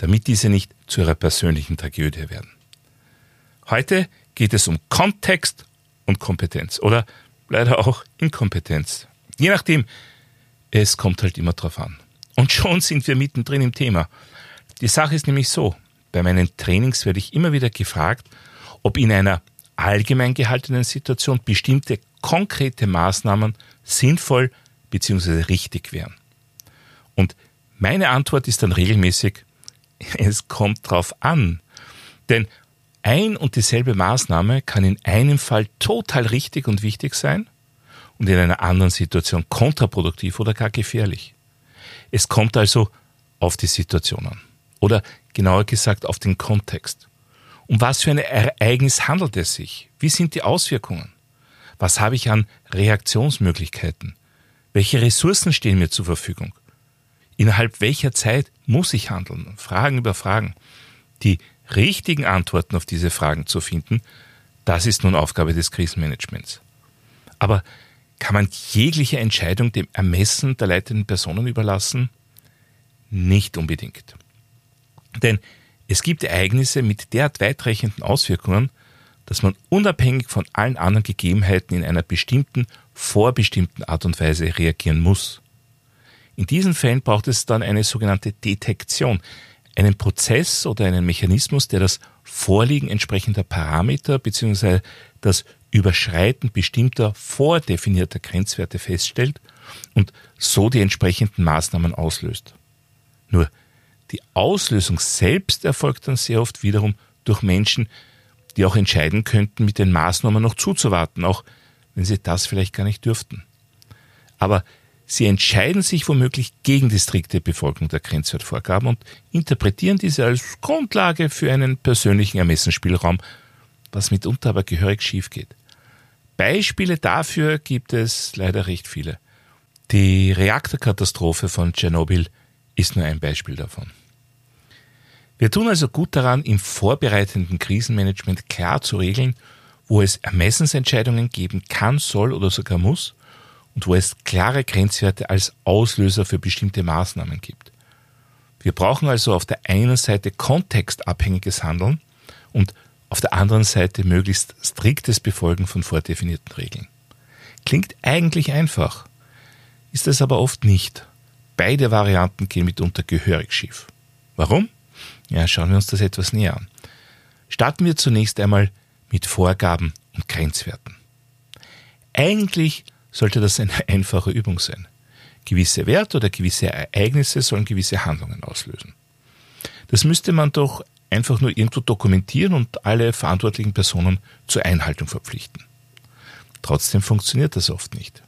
damit diese nicht zu ihrer persönlichen Tragödie werden. Heute geht es um Kontext und Kompetenz oder leider auch Inkompetenz. Je nachdem, es kommt halt immer drauf an. Und schon sind wir mittendrin im Thema. Die Sache ist nämlich so, bei meinen Trainings werde ich immer wieder gefragt, ob in einer allgemein gehaltenen Situation bestimmte konkrete Maßnahmen sinnvoll bzw. richtig wären. Und meine Antwort ist dann regelmäßig, es kommt drauf an. Denn ein und dieselbe Maßnahme kann in einem Fall total richtig und wichtig sein und in einer anderen Situation kontraproduktiv oder gar gefährlich. Es kommt also auf die Situation an. Oder genauer gesagt auf den Kontext. Um was für ein Ereignis handelt es sich? Wie sind die Auswirkungen? Was habe ich an Reaktionsmöglichkeiten? Welche Ressourcen stehen mir zur Verfügung? Innerhalb welcher Zeit muss ich handeln? Fragen über Fragen. Die richtigen Antworten auf diese Fragen zu finden, das ist nun Aufgabe des Krisenmanagements. Aber kann man jegliche Entscheidung dem Ermessen der leitenden Personen überlassen? Nicht unbedingt. Denn es gibt Ereignisse mit derart weitreichenden Auswirkungen, dass man unabhängig von allen anderen Gegebenheiten in einer bestimmten, vorbestimmten Art und Weise reagieren muss. In diesen Fällen braucht es dann eine sogenannte Detektion, einen Prozess oder einen Mechanismus, der das Vorliegen entsprechender Parameter bzw. das Überschreiten bestimmter vordefinierter Grenzwerte feststellt und so die entsprechenden Maßnahmen auslöst. Nur die Auslösung selbst erfolgt dann sehr oft wiederum durch Menschen, die auch entscheiden könnten, mit den Maßnahmen noch zuzuwarten, auch wenn sie das vielleicht gar nicht dürften. Aber sie entscheiden sich womöglich gegen die strikte Befolgung der Grenzwertvorgaben und interpretieren diese als Grundlage für einen persönlichen Ermessensspielraum, was mitunter aber gehörig schief geht. Beispiele dafür gibt es leider recht viele. Die Reaktorkatastrophe von Tschernobyl ist nur ein Beispiel davon. Wir tun also gut daran, im vorbereitenden Krisenmanagement klar zu regeln, wo es Ermessensentscheidungen geben kann, soll oder sogar muss und wo es klare Grenzwerte als Auslöser für bestimmte Maßnahmen gibt. Wir brauchen also auf der einen Seite kontextabhängiges Handeln und auf der anderen Seite möglichst striktes Befolgen von vordefinierten Regeln. Klingt eigentlich einfach, ist es aber oft nicht. Beide Varianten gehen mitunter gehörig schief. Warum? Ja, schauen wir uns das etwas näher an. Starten wir zunächst einmal mit Vorgaben und Grenzwerten. Eigentlich sollte das eine einfache Übung sein. Gewisse Werte oder gewisse Ereignisse sollen gewisse Handlungen auslösen. Das müsste man doch einfach nur irgendwo dokumentieren und alle verantwortlichen Personen zur Einhaltung verpflichten. Trotzdem funktioniert das oft nicht.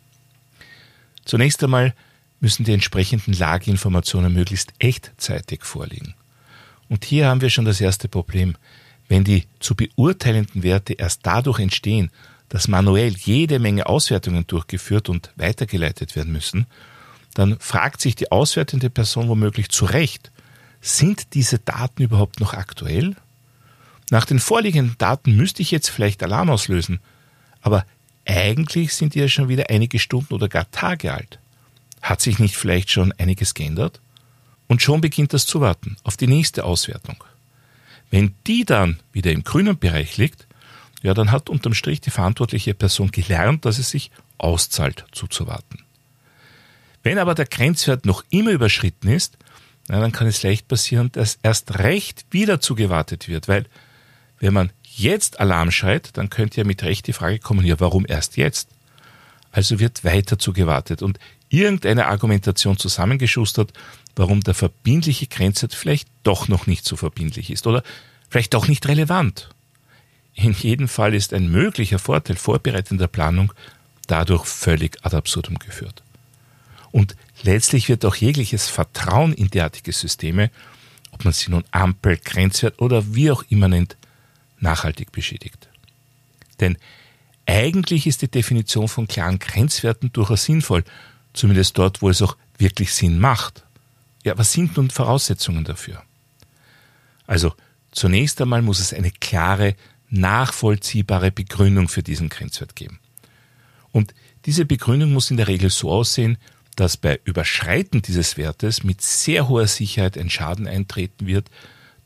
Zunächst einmal müssen die entsprechenden Lageinformationen möglichst echtzeitig vorliegen. Und hier haben wir schon das erste Problem. Wenn die zu beurteilenden Werte erst dadurch entstehen, dass manuell jede Menge Auswertungen durchgeführt und weitergeleitet werden müssen, dann fragt sich die auswertende Person womöglich zu Recht, sind diese Daten überhaupt noch aktuell? Nach den vorliegenden Daten müsste ich jetzt vielleicht Alarm auslösen, aber eigentlich sind die ja schon wieder einige Stunden oder gar Tage alt. Hat sich nicht vielleicht schon einiges geändert? Und schon beginnt das Zuwarten auf die nächste Auswertung. Wenn die dann wieder im grünen Bereich liegt, ja, dann hat unterm Strich die verantwortliche Person gelernt, dass es sich auszahlt, zuzuwarten. Wenn aber der Grenzwert noch immer überschritten ist, na, dann kann es leicht passieren, dass erst recht wieder zugewartet wird, weil wenn man jetzt Alarm schreit, dann könnte ja mit Recht die Frage kommen, ja, warum erst jetzt? Also wird weiter zugewartet und irgendeine Argumentation zusammengeschustert, warum der verbindliche Grenzwert vielleicht doch noch nicht so verbindlich ist oder vielleicht doch nicht relevant. In jedem Fall ist ein möglicher Vorteil vorbereitender Planung dadurch völlig ad absurdum geführt. Und letztlich wird auch jegliches Vertrauen in derartige Systeme ob man sie nun Ampel, Grenzwert oder wie auch immer nennt, nachhaltig beschädigt. Denn eigentlich ist die Definition von klaren Grenzwerten durchaus sinnvoll, zumindest dort, wo es auch wirklich Sinn macht. Ja, was sind nun Voraussetzungen dafür? Also zunächst einmal muss es eine klare, nachvollziehbare Begründung für diesen Grenzwert geben. Und diese Begründung muss in der Regel so aussehen, dass bei Überschreiten dieses Wertes mit sehr hoher Sicherheit ein Schaden eintreten wird,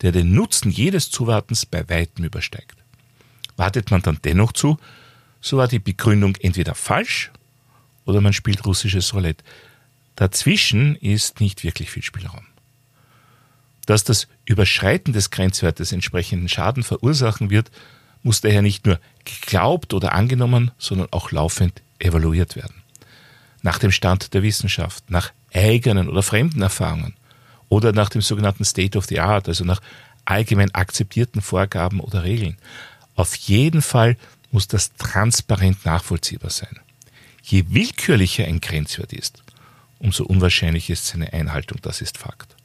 der den Nutzen jedes Zuwartens bei weitem übersteigt. Wartet man dann dennoch zu, so war die Begründung entweder falsch oder man spielt russisches Roulette. Dazwischen ist nicht wirklich viel Spielraum. Dass das Überschreiten des Grenzwertes entsprechenden Schaden verursachen wird, muss daher nicht nur geglaubt oder angenommen, sondern auch laufend evaluiert werden. Nach dem Stand der Wissenschaft, nach eigenen oder fremden Erfahrungen oder nach dem sogenannten State of the Art, also nach allgemein akzeptierten Vorgaben oder Regeln. Auf jeden Fall muss das transparent nachvollziehbar sein. Je willkürlicher ein Grenzwert ist, umso unwahrscheinlicher ist seine Einhaltung, das ist Fakt.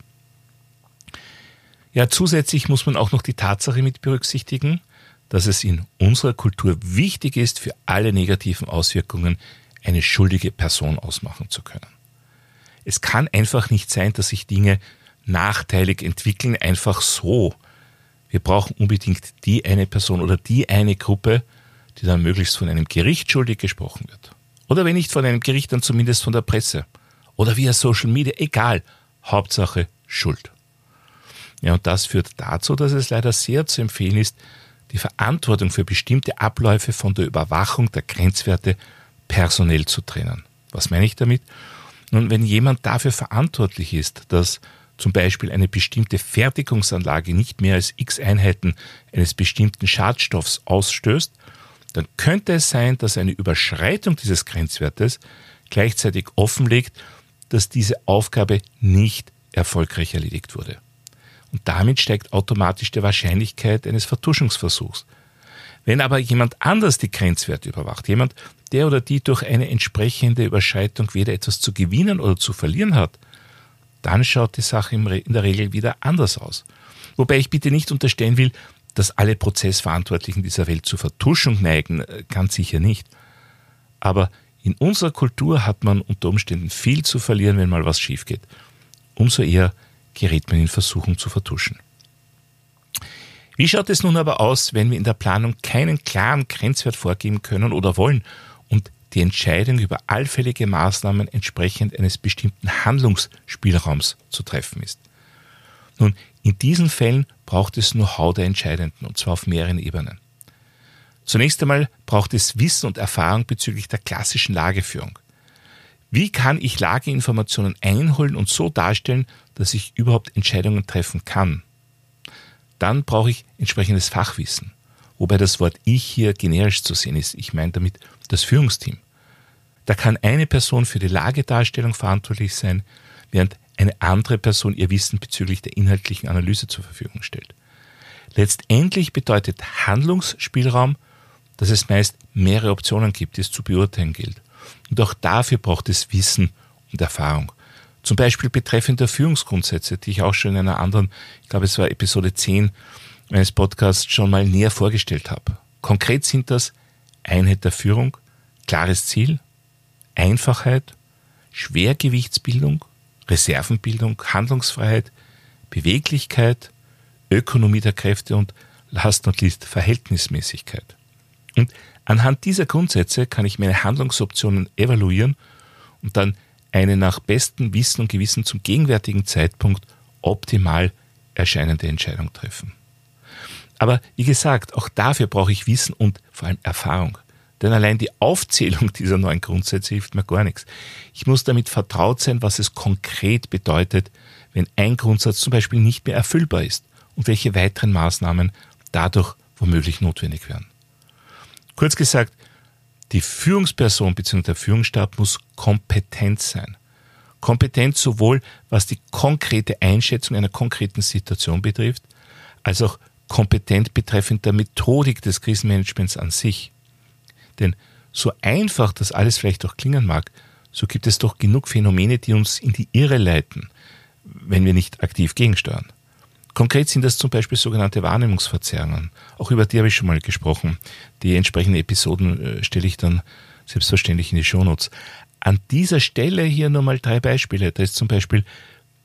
Ja, zusätzlich muss man auch noch die Tatsache mit berücksichtigen, dass es in unserer Kultur wichtig ist, für alle negativen Auswirkungen eine schuldige Person ausmachen zu können. Es kann einfach nicht sein, dass sich Dinge nachteilig entwickeln, einfach so. Wir brauchen unbedingt die eine Person oder die eine Gruppe, die dann möglichst von einem Gericht schuldig gesprochen wird. Oder wenn nicht von einem Gericht, dann zumindest von der Presse. Oder via Social Media, egal. Hauptsache Schuld. Ja, und das führt dazu, dass es leider sehr zu empfehlen ist, die Verantwortung für bestimmte Abläufe von der Überwachung der Grenzwerte personell zu trennen. Was meine ich damit? Nun, wenn jemand dafür verantwortlich ist, dass zum Beispiel eine bestimmte Fertigungsanlage nicht mehr als x Einheiten eines bestimmten Schadstoffs ausstößt, dann könnte es sein, dass eine Überschreitung dieses Grenzwertes gleichzeitig offenlegt, dass diese Aufgabe nicht erfolgreich erledigt wurde und damit steigt automatisch die Wahrscheinlichkeit eines Vertuschungsversuchs. Wenn aber jemand anders die Grenzwerte überwacht, jemand, der oder die durch eine entsprechende Überschreitung weder etwas zu gewinnen oder zu verlieren hat, dann schaut die Sache in der Regel wieder anders aus. Wobei ich bitte nicht unterstellen will, dass alle Prozessverantwortlichen dieser Welt zur Vertuschung neigen, äh, ganz sicher nicht. Aber in unserer Kultur hat man unter Umständen viel zu verlieren, wenn mal was schief geht. Umso eher gerät man in Versuchung zu vertuschen. Wie schaut es nun aber aus, wenn wir in der Planung keinen klaren Grenzwert vorgeben können oder wollen und die Entscheidung über allfällige Maßnahmen entsprechend eines bestimmten Handlungsspielraums zu treffen ist? Nun, in diesen Fällen braucht es Know-how der Entscheidenden, und zwar auf mehreren Ebenen. Zunächst einmal braucht es Wissen und Erfahrung bezüglich der klassischen Lageführung. Wie kann ich Lageinformationen einholen und so darstellen, dass ich überhaupt Entscheidungen treffen kann? Dann brauche ich entsprechendes Fachwissen. Wobei das Wort ich hier generisch zu sehen ist. Ich meine damit das Führungsteam. Da kann eine Person für die Lagedarstellung verantwortlich sein, während eine andere Person ihr Wissen bezüglich der inhaltlichen Analyse zur Verfügung stellt. Letztendlich bedeutet Handlungsspielraum, dass es meist mehrere Optionen gibt, die es zu beurteilen gilt. Und auch dafür braucht es Wissen und Erfahrung. Zum Beispiel betreffend der Führungsgrundsätze, die ich auch schon in einer anderen, ich glaube es war Episode 10 meines Podcasts schon mal näher vorgestellt habe. Konkret sind das Einheit der Führung, klares Ziel, Einfachheit, Schwergewichtsbildung, Reservenbildung, Handlungsfreiheit, Beweglichkeit, Ökonomie der Kräfte und last not least Verhältnismäßigkeit. Und Anhand dieser Grundsätze kann ich meine Handlungsoptionen evaluieren und dann eine nach bestem Wissen und Gewissen zum gegenwärtigen Zeitpunkt optimal erscheinende Entscheidung treffen. Aber wie gesagt, auch dafür brauche ich Wissen und vor allem Erfahrung. Denn allein die Aufzählung dieser neuen Grundsätze hilft mir gar nichts. Ich muss damit vertraut sein, was es konkret bedeutet, wenn ein Grundsatz zum Beispiel nicht mehr erfüllbar ist und welche weiteren Maßnahmen dadurch womöglich notwendig werden. Kurz gesagt, die Führungsperson bzw. der Führungsstab muss kompetent sein. Kompetent sowohl was die konkrete Einschätzung einer konkreten Situation betrifft, als auch kompetent betreffend der Methodik des Krisenmanagements an sich. Denn so einfach das alles vielleicht auch klingen mag, so gibt es doch genug Phänomene, die uns in die Irre leiten, wenn wir nicht aktiv gegensteuern. Konkret sind das zum Beispiel sogenannte Wahrnehmungsverzerrungen. Auch über die habe ich schon mal gesprochen. Die entsprechenden Episoden äh, stelle ich dann selbstverständlich in die Shownotes. An dieser Stelle hier nur mal drei Beispiele. Da ist zum Beispiel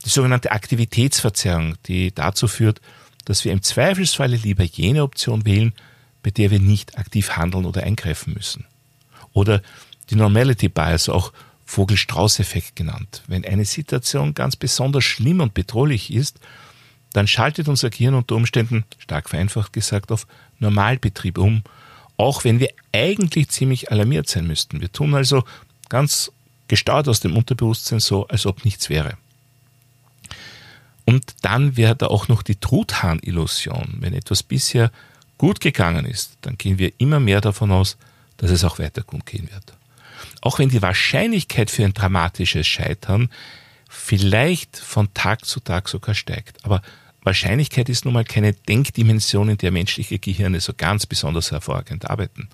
die sogenannte Aktivitätsverzerrung, die dazu führt, dass wir im Zweifelsfalle lieber jene Option wählen, bei der wir nicht aktiv handeln oder eingreifen müssen. Oder die Normality Bias, auch Vogel-Strauß-Effekt genannt. Wenn eine Situation ganz besonders schlimm und bedrohlich ist, dann schaltet unser Gehirn unter Umständen, stark vereinfacht gesagt, auf Normalbetrieb um, auch wenn wir eigentlich ziemlich alarmiert sein müssten. Wir tun also ganz gestaut aus dem Unterbewusstsein so, als ob nichts wäre. Und dann wäre da auch noch die Truthahn-Illusion. Wenn etwas bisher gut gegangen ist, dann gehen wir immer mehr davon aus, dass es auch weiter gut gehen wird. Auch wenn die Wahrscheinlichkeit für ein dramatisches Scheitern vielleicht von Tag zu Tag sogar steigt. Aber Wahrscheinlichkeit ist nun mal keine Denkdimension, in der menschliche Gehirne so ganz besonders hervorragend arbeiten.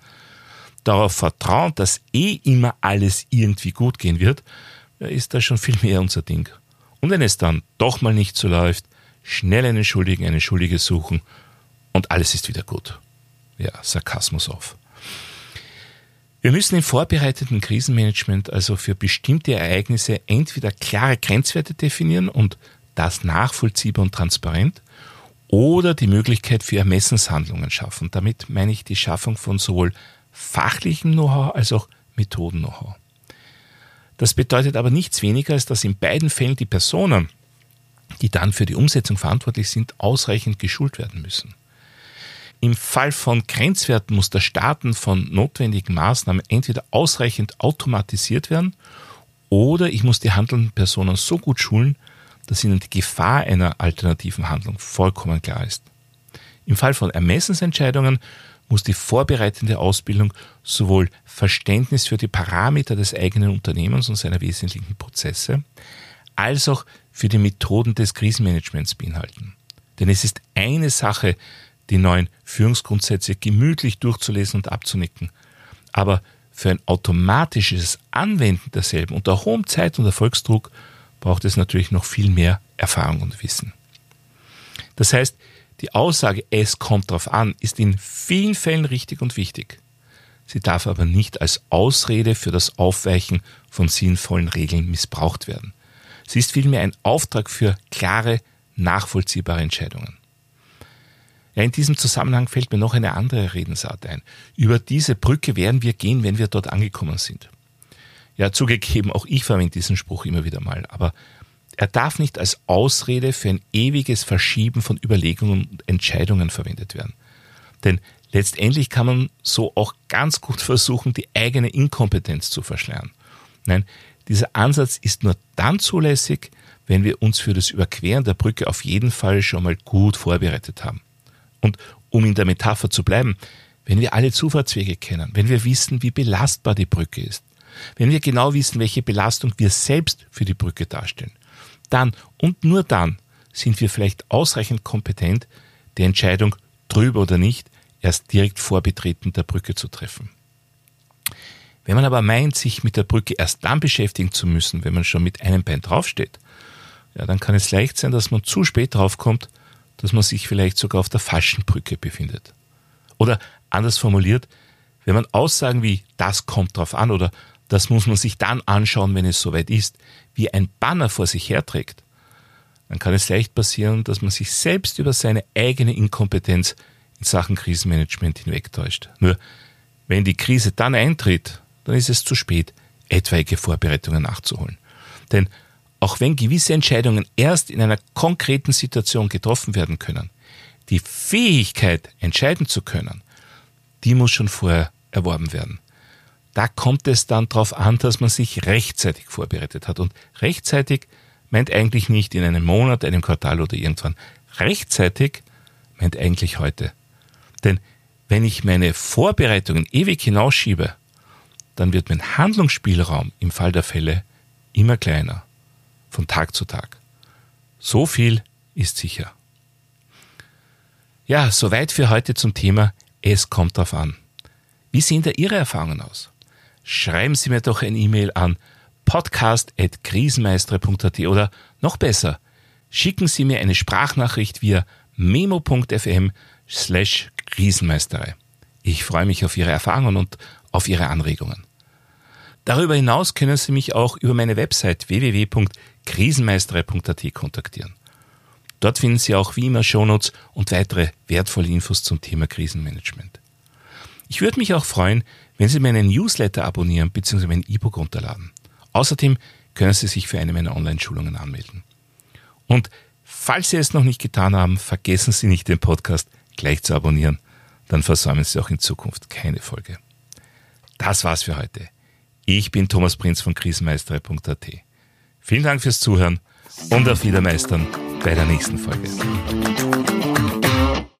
Darauf vertrauen, dass eh immer alles irgendwie gut gehen wird, ist da schon viel mehr unser Ding. Und wenn es dann doch mal nicht so läuft, schnell einen Schuldigen, eine Schuldige suchen und alles ist wieder gut. Ja, Sarkasmus auf. Wir müssen im vorbereiteten Krisenmanagement also für bestimmte Ereignisse entweder klare Grenzwerte definieren und das nachvollziehbar und transparent oder die Möglichkeit für Ermessenshandlungen schaffen. Damit meine ich die Schaffung von sowohl fachlichem Know-how als auch Methoden-Know-how. Das bedeutet aber nichts weniger, als dass in beiden Fällen die Personen, die dann für die Umsetzung verantwortlich sind, ausreichend geschult werden müssen. Im Fall von Grenzwerten muss das Starten von notwendigen Maßnahmen entweder ausreichend automatisiert werden oder ich muss die handelnden Personen so gut schulen, dass ihnen die Gefahr einer alternativen Handlung vollkommen klar ist. Im Fall von Ermessensentscheidungen muss die vorbereitende Ausbildung sowohl Verständnis für die Parameter des eigenen Unternehmens und seiner wesentlichen Prozesse, als auch für die Methoden des Krisenmanagements beinhalten. Denn es ist eine Sache, die neuen Führungsgrundsätze gemütlich durchzulesen und abzunicken. Aber für ein automatisches Anwenden derselben unter hohem Zeit- und Erfolgsdruck braucht es natürlich noch viel mehr Erfahrung und Wissen. Das heißt, die Aussage, es kommt darauf an, ist in vielen Fällen richtig und wichtig. Sie darf aber nicht als Ausrede für das Aufweichen von sinnvollen Regeln missbraucht werden. Sie ist vielmehr ein Auftrag für klare, nachvollziehbare Entscheidungen. Ja, in diesem Zusammenhang fällt mir noch eine andere Redensart ein. Über diese Brücke werden wir gehen, wenn wir dort angekommen sind. Ja, zugegeben, auch ich verwende diesen Spruch immer wieder mal, aber er darf nicht als Ausrede für ein ewiges Verschieben von Überlegungen und Entscheidungen verwendet werden. Denn letztendlich kann man so auch ganz gut versuchen, die eigene Inkompetenz zu verschleiern. Nein, dieser Ansatz ist nur dann zulässig, wenn wir uns für das Überqueren der Brücke auf jeden Fall schon mal gut vorbereitet haben. Und um in der Metapher zu bleiben, wenn wir alle Zufahrtswege kennen, wenn wir wissen, wie belastbar die Brücke ist, wenn wir genau wissen, welche Belastung wir selbst für die Brücke darstellen, dann und nur dann sind wir vielleicht ausreichend kompetent, die Entscheidung drüber oder nicht erst direkt vor Betreten der Brücke zu treffen. Wenn man aber meint, sich mit der Brücke erst dann beschäftigen zu müssen, wenn man schon mit einem Bein draufsteht, ja, dann kann es leicht sein, dass man zu spät draufkommt, dass man sich vielleicht sogar auf der falschen Brücke befindet. Oder anders formuliert, wenn man Aussagen wie das kommt drauf an oder das muss man sich dann anschauen, wenn es soweit ist, wie ein Banner vor sich herträgt, dann kann es leicht passieren, dass man sich selbst über seine eigene Inkompetenz in Sachen Krisenmanagement hinwegtäuscht. Nur wenn die Krise dann eintritt, dann ist es zu spät, etwaige Vorbereitungen nachzuholen. Denn auch wenn gewisse Entscheidungen erst in einer konkreten Situation getroffen werden können, die Fähigkeit, entscheiden zu können, die muss schon vorher erworben werden. Da kommt es dann darauf an, dass man sich rechtzeitig vorbereitet hat. Und rechtzeitig meint eigentlich nicht in einem Monat, einem Quartal oder irgendwann. Rechtzeitig meint eigentlich heute. Denn wenn ich meine Vorbereitungen ewig hinausschiebe, dann wird mein Handlungsspielraum im Fall der Fälle immer kleiner, von Tag zu Tag. So viel ist sicher. Ja, soweit für heute zum Thema Es kommt drauf an. Wie sehen da Ihre Erfahrungen aus? Schreiben Sie mir doch ein E-Mail an podcast.krisenmeistere.at oder noch besser, schicken Sie mir eine Sprachnachricht via memo.fm slash Krisenmeisterei. Ich freue mich auf Ihre Erfahrungen und auf Ihre Anregungen. Darüber hinaus können Sie mich auch über meine Website www.krisenmeisterei.at kontaktieren. Dort finden Sie auch wie immer Shownotes und weitere wertvolle Infos zum Thema Krisenmanagement. Ich würde mich auch freuen, wenn Sie meinen Newsletter abonnieren bzw. mein E-Book runterladen. Außerdem können Sie sich für eine meiner Online-Schulungen anmelden. Und falls Sie es noch nicht getan haben, vergessen Sie nicht den Podcast gleich zu abonnieren. Dann versäumen Sie auch in Zukunft keine Folge. Das war's für heute. Ich bin Thomas Prinz von krisenmeisterei.at. Vielen Dank fürs Zuhören und auf Wiedermeistern bei der nächsten Folge.